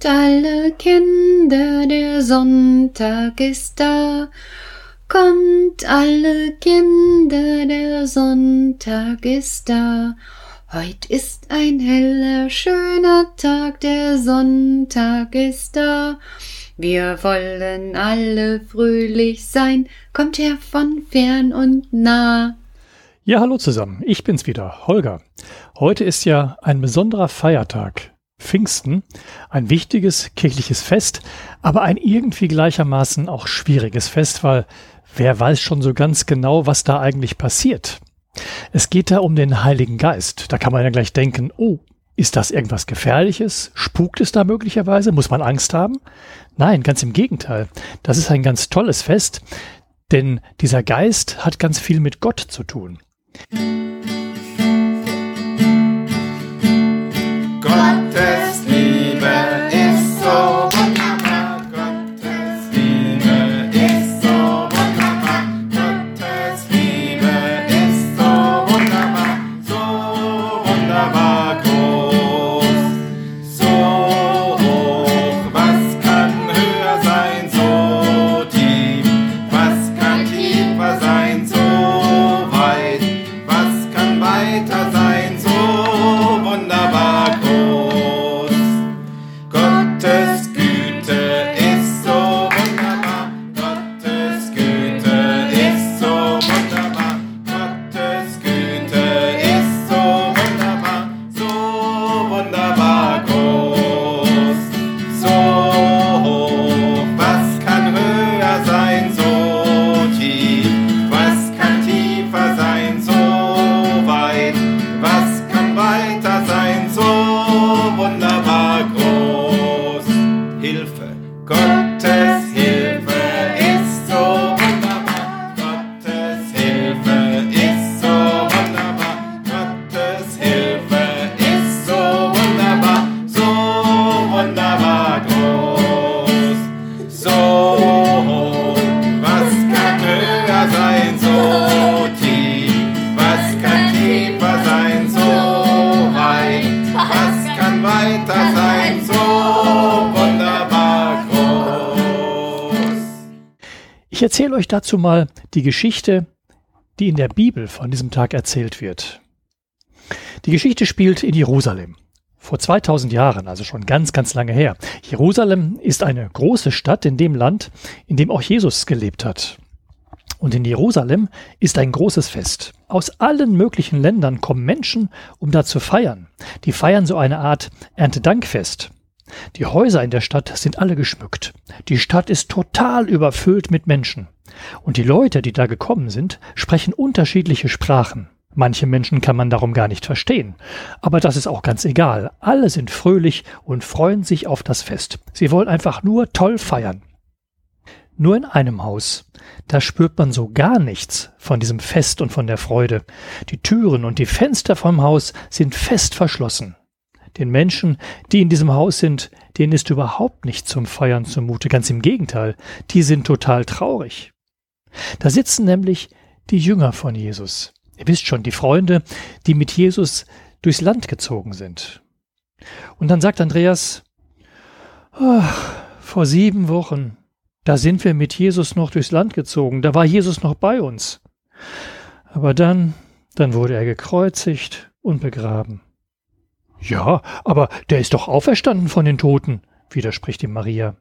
Kommt alle Kinder, der Sonntag ist da. Kommt alle Kinder, der Sonntag ist da. Heut ist ein heller, schöner Tag, der Sonntag ist da. Wir wollen alle fröhlich sein, kommt her von fern und nah. Ja, hallo zusammen, ich bin's wieder, Holger. Heute ist ja ein besonderer Feiertag, Pfingsten, ein wichtiges kirchliches Fest, aber ein irgendwie gleichermaßen auch schwieriges Fest, weil wer weiß schon so ganz genau, was da eigentlich passiert. Es geht da um den Heiligen Geist. Da kann man ja gleich denken, oh, ist das irgendwas Gefährliches? Spukt es da möglicherweise? Muss man Angst haben? Nein, ganz im Gegenteil. Das ist ein ganz tolles Fest, denn dieser Geist hat ganz viel mit Gott zu tun. Amen. Ich erzähle euch dazu mal die Geschichte, die in der Bibel von diesem Tag erzählt wird. Die Geschichte spielt in Jerusalem. Vor 2000 Jahren, also schon ganz, ganz lange her. Jerusalem ist eine große Stadt in dem Land, in dem auch Jesus gelebt hat. Und in Jerusalem ist ein großes Fest. Aus allen möglichen Ländern kommen Menschen, um da zu feiern. Die feiern so eine Art Erntedankfest. Die Häuser in der Stadt sind alle geschmückt. Die Stadt ist total überfüllt mit Menschen. Und die Leute, die da gekommen sind, sprechen unterschiedliche Sprachen. Manche Menschen kann man darum gar nicht verstehen. Aber das ist auch ganz egal. Alle sind fröhlich und freuen sich auf das Fest. Sie wollen einfach nur toll feiern. Nur in einem Haus. Da spürt man so gar nichts von diesem Fest und von der Freude. Die Türen und die Fenster vom Haus sind fest verschlossen. Den Menschen, die in diesem Haus sind, denen ist überhaupt nicht zum Feiern zumute, ganz im Gegenteil, die sind total traurig. Da sitzen nämlich die Jünger von Jesus. Ihr wisst schon, die Freunde, die mit Jesus durchs Land gezogen sind. Und dann sagt Andreas, oh, vor sieben Wochen, da sind wir mit Jesus noch durchs Land gezogen, da war Jesus noch bei uns. Aber dann, dann wurde er gekreuzigt und begraben. Ja, aber der ist doch auferstanden von den Toten, widerspricht ihm Maria.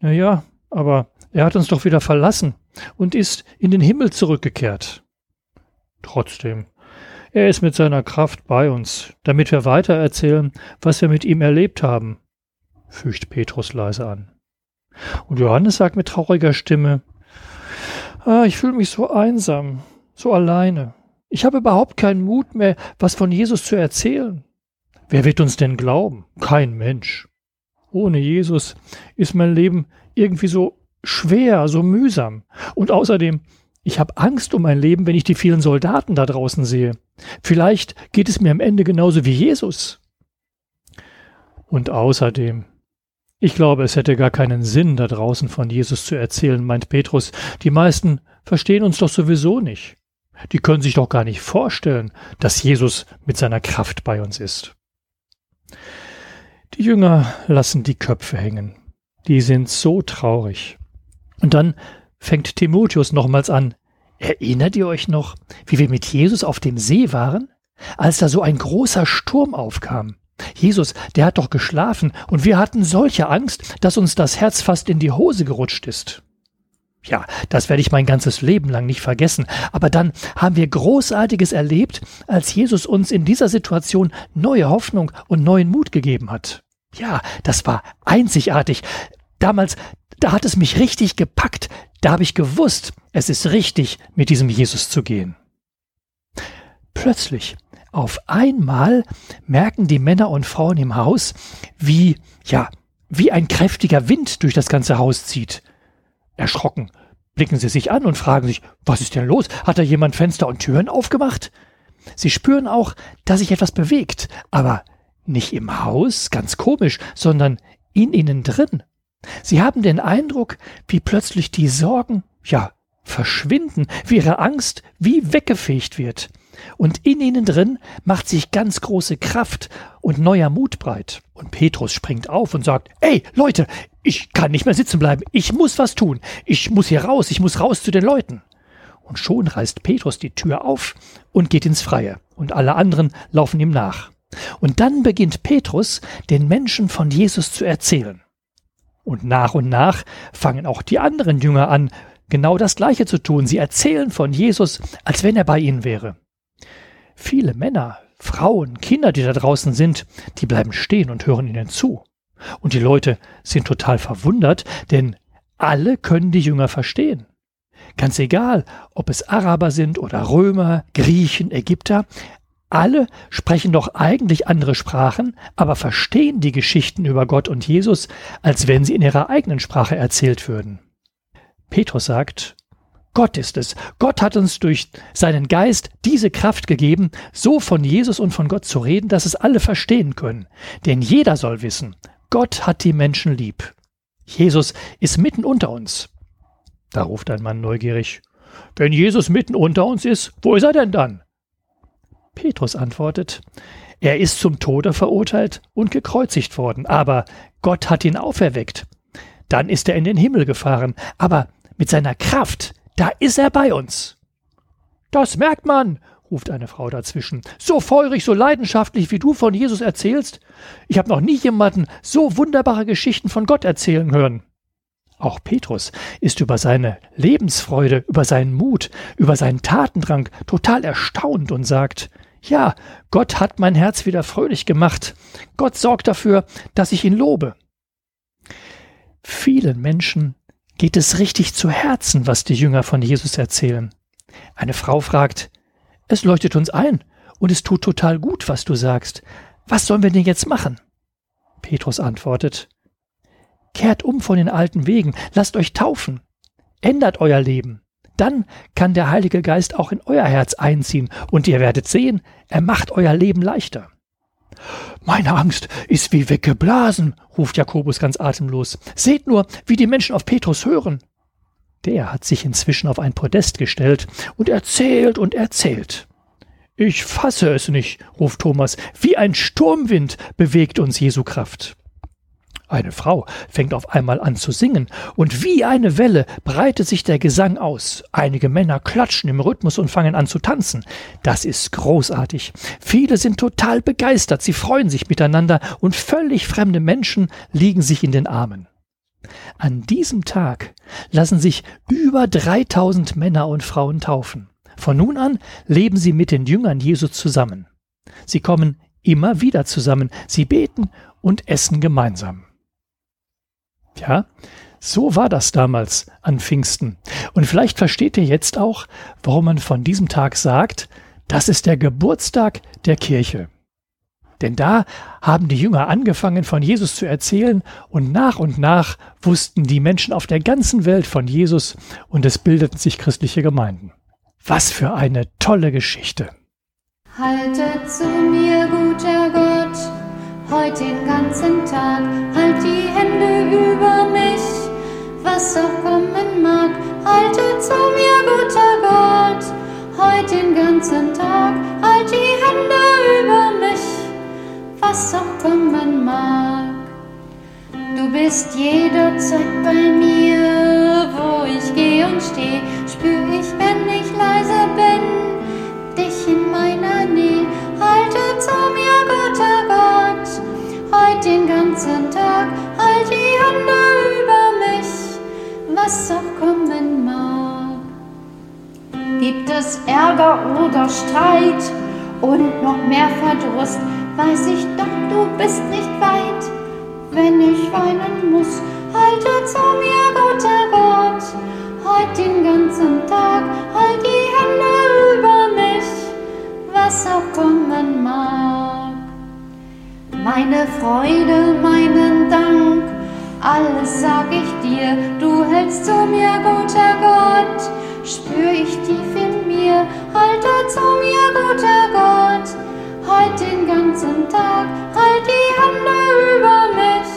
Na ja, aber er hat uns doch wieder verlassen und ist in den Himmel zurückgekehrt. Trotzdem, er ist mit seiner Kraft bei uns, damit wir weiter erzählen, was wir mit ihm erlebt haben, fügt Petrus leise an. Und Johannes sagt mit trauriger Stimme, Ah, ich fühle mich so einsam, so alleine. Ich habe überhaupt keinen Mut mehr, was von Jesus zu erzählen. Wer wird uns denn glauben? Kein Mensch. Ohne Jesus ist mein Leben irgendwie so schwer, so mühsam. Und außerdem, ich habe Angst um mein Leben, wenn ich die vielen Soldaten da draußen sehe. Vielleicht geht es mir am Ende genauso wie Jesus. Und außerdem, ich glaube, es hätte gar keinen Sinn, da draußen von Jesus zu erzählen, meint Petrus. Die meisten verstehen uns doch sowieso nicht. Die können sich doch gar nicht vorstellen, dass Jesus mit seiner Kraft bei uns ist. Die Jünger lassen die Köpfe hängen. Die sind so traurig. Und dann fängt Timotheus nochmals an. Erinnert ihr euch noch, wie wir mit Jesus auf dem See waren? Als da so ein großer Sturm aufkam. Jesus, der hat doch geschlafen und wir hatten solche Angst, dass uns das Herz fast in die Hose gerutscht ist. Ja, das werde ich mein ganzes Leben lang nicht vergessen. Aber dann haben wir Großartiges erlebt, als Jesus uns in dieser Situation neue Hoffnung und neuen Mut gegeben hat. Ja, das war einzigartig. Damals, da hat es mich richtig gepackt. Da habe ich gewusst, es ist richtig, mit diesem Jesus zu gehen. Plötzlich, auf einmal, merken die Männer und Frauen im Haus, wie, ja, wie ein kräftiger Wind durch das ganze Haus zieht. Erschrocken blicken sie sich an und fragen sich, was ist denn los? Hat da jemand Fenster und Türen aufgemacht? Sie spüren auch, dass sich etwas bewegt, aber nicht im Haus, ganz komisch, sondern in ihnen drin. Sie haben den Eindruck, wie plötzlich die Sorgen, ja, verschwinden, wie ihre Angst wie weggefegt wird. Und in ihnen drin macht sich ganz große Kraft und neuer Mut breit. Und Petrus springt auf und sagt, Ey, Leute, ich kann nicht mehr sitzen bleiben. Ich muss was tun. Ich muss hier raus. Ich muss raus zu den Leuten. Und schon reißt Petrus die Tür auf und geht ins Freie. Und alle anderen laufen ihm nach. Und dann beginnt Petrus, den Menschen von Jesus zu erzählen. Und nach und nach fangen auch die anderen Jünger an, genau das Gleiche zu tun. Sie erzählen von Jesus, als wenn er bei ihnen wäre. Viele Männer, Frauen, Kinder, die da draußen sind, die bleiben stehen und hören ihnen zu. Und die Leute sind total verwundert, denn alle können die Jünger verstehen. Ganz egal, ob es Araber sind oder Römer, Griechen, Ägypter, alle sprechen doch eigentlich andere Sprachen, aber verstehen die Geschichten über Gott und Jesus, als wenn sie in ihrer eigenen Sprache erzählt würden. Petrus sagt, Gott ist es. Gott hat uns durch seinen Geist diese Kraft gegeben, so von Jesus und von Gott zu reden, dass es alle verstehen können. Denn jeder soll wissen, Gott hat die Menschen lieb. Jesus ist mitten unter uns. Da ruft ein Mann neugierig, wenn Jesus mitten unter uns ist, wo ist er denn dann? Petrus antwortet, er ist zum Tode verurteilt und gekreuzigt worden, aber Gott hat ihn auferweckt. Dann ist er in den Himmel gefahren, aber mit seiner Kraft da ist er bei uns. Das merkt man, ruft eine Frau dazwischen. So feurig, so leidenschaftlich, wie du von Jesus erzählst. Ich habe noch nie jemanden so wunderbare Geschichten von Gott erzählen hören. Auch Petrus ist über seine Lebensfreude, über seinen Mut, über seinen Tatendrang total erstaunt und sagt, ja, Gott hat mein Herz wieder fröhlich gemacht. Gott sorgt dafür, dass ich ihn lobe. Vielen Menschen geht es richtig zu Herzen, was die Jünger von Jesus erzählen. Eine Frau fragt, es leuchtet uns ein und es tut total gut, was du sagst. Was sollen wir denn jetzt machen? Petrus antwortet, Kehrt um von den alten Wegen, lasst euch taufen, ändert euer Leben. Dann kann der Heilige Geist auch in euer Herz einziehen und ihr werdet sehen, er macht euer Leben leichter. Meine Angst ist wie weggeblasen, ruft Jakobus ganz atemlos. Seht nur, wie die Menschen auf Petrus hören. Der hat sich inzwischen auf ein Podest gestellt und erzählt und erzählt. Ich fasse es nicht, ruft Thomas, wie ein Sturmwind bewegt uns Jesu Kraft. Eine Frau fängt auf einmal an zu singen, und wie eine Welle breitet sich der Gesang aus. Einige Männer klatschen im Rhythmus und fangen an zu tanzen. Das ist großartig. Viele sind total begeistert, sie freuen sich miteinander, und völlig fremde Menschen liegen sich in den Armen. An diesem Tag lassen sich über 3000 Männer und Frauen taufen. Von nun an leben sie mit den Jüngern Jesu zusammen. Sie kommen immer wieder zusammen, sie beten und essen gemeinsam. Ja, so war das damals an Pfingsten. Und vielleicht versteht ihr jetzt auch, warum man von diesem Tag sagt, das ist der Geburtstag der Kirche. Denn da haben die Jünger angefangen, von Jesus zu erzählen, und nach und nach wussten die Menschen auf der ganzen Welt von Jesus, und es bildeten sich christliche Gemeinden. Was für eine tolle Geschichte. Haltet zu mir, guter Gott Heute den ganzen Tag halt die Hände über mich. Was auch kommen mag, halte zu mir, guter Gott. Heute den ganzen Tag halt die Hände über mich. Was auch kommen mag. bist jederzeit bei mir, wo ich gehe und stehe, spür ich, wenn ich leise bin, dich in meiner Nähe. Halte zu mir, guter Gott, heut den ganzen Tag, halt die Hände über mich, was auch kommen mag. Gibt es Ärger oder Streit und noch mehr Verdruss, weiß ich doch, du bist nicht weit wenn ich weinen muss. Halte zu mir, guter Gott, heut den ganzen Tag, halt die Hände über mich, was auch kommen mag. Meine Freude, meinen Dank, alles sag ich dir, du hältst zu mir, guter Gott, spür ich tief in mir, halte zu mir, guter Gott, heut den ganzen Tag, halt die Hände über mich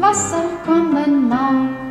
was auch kommen mag.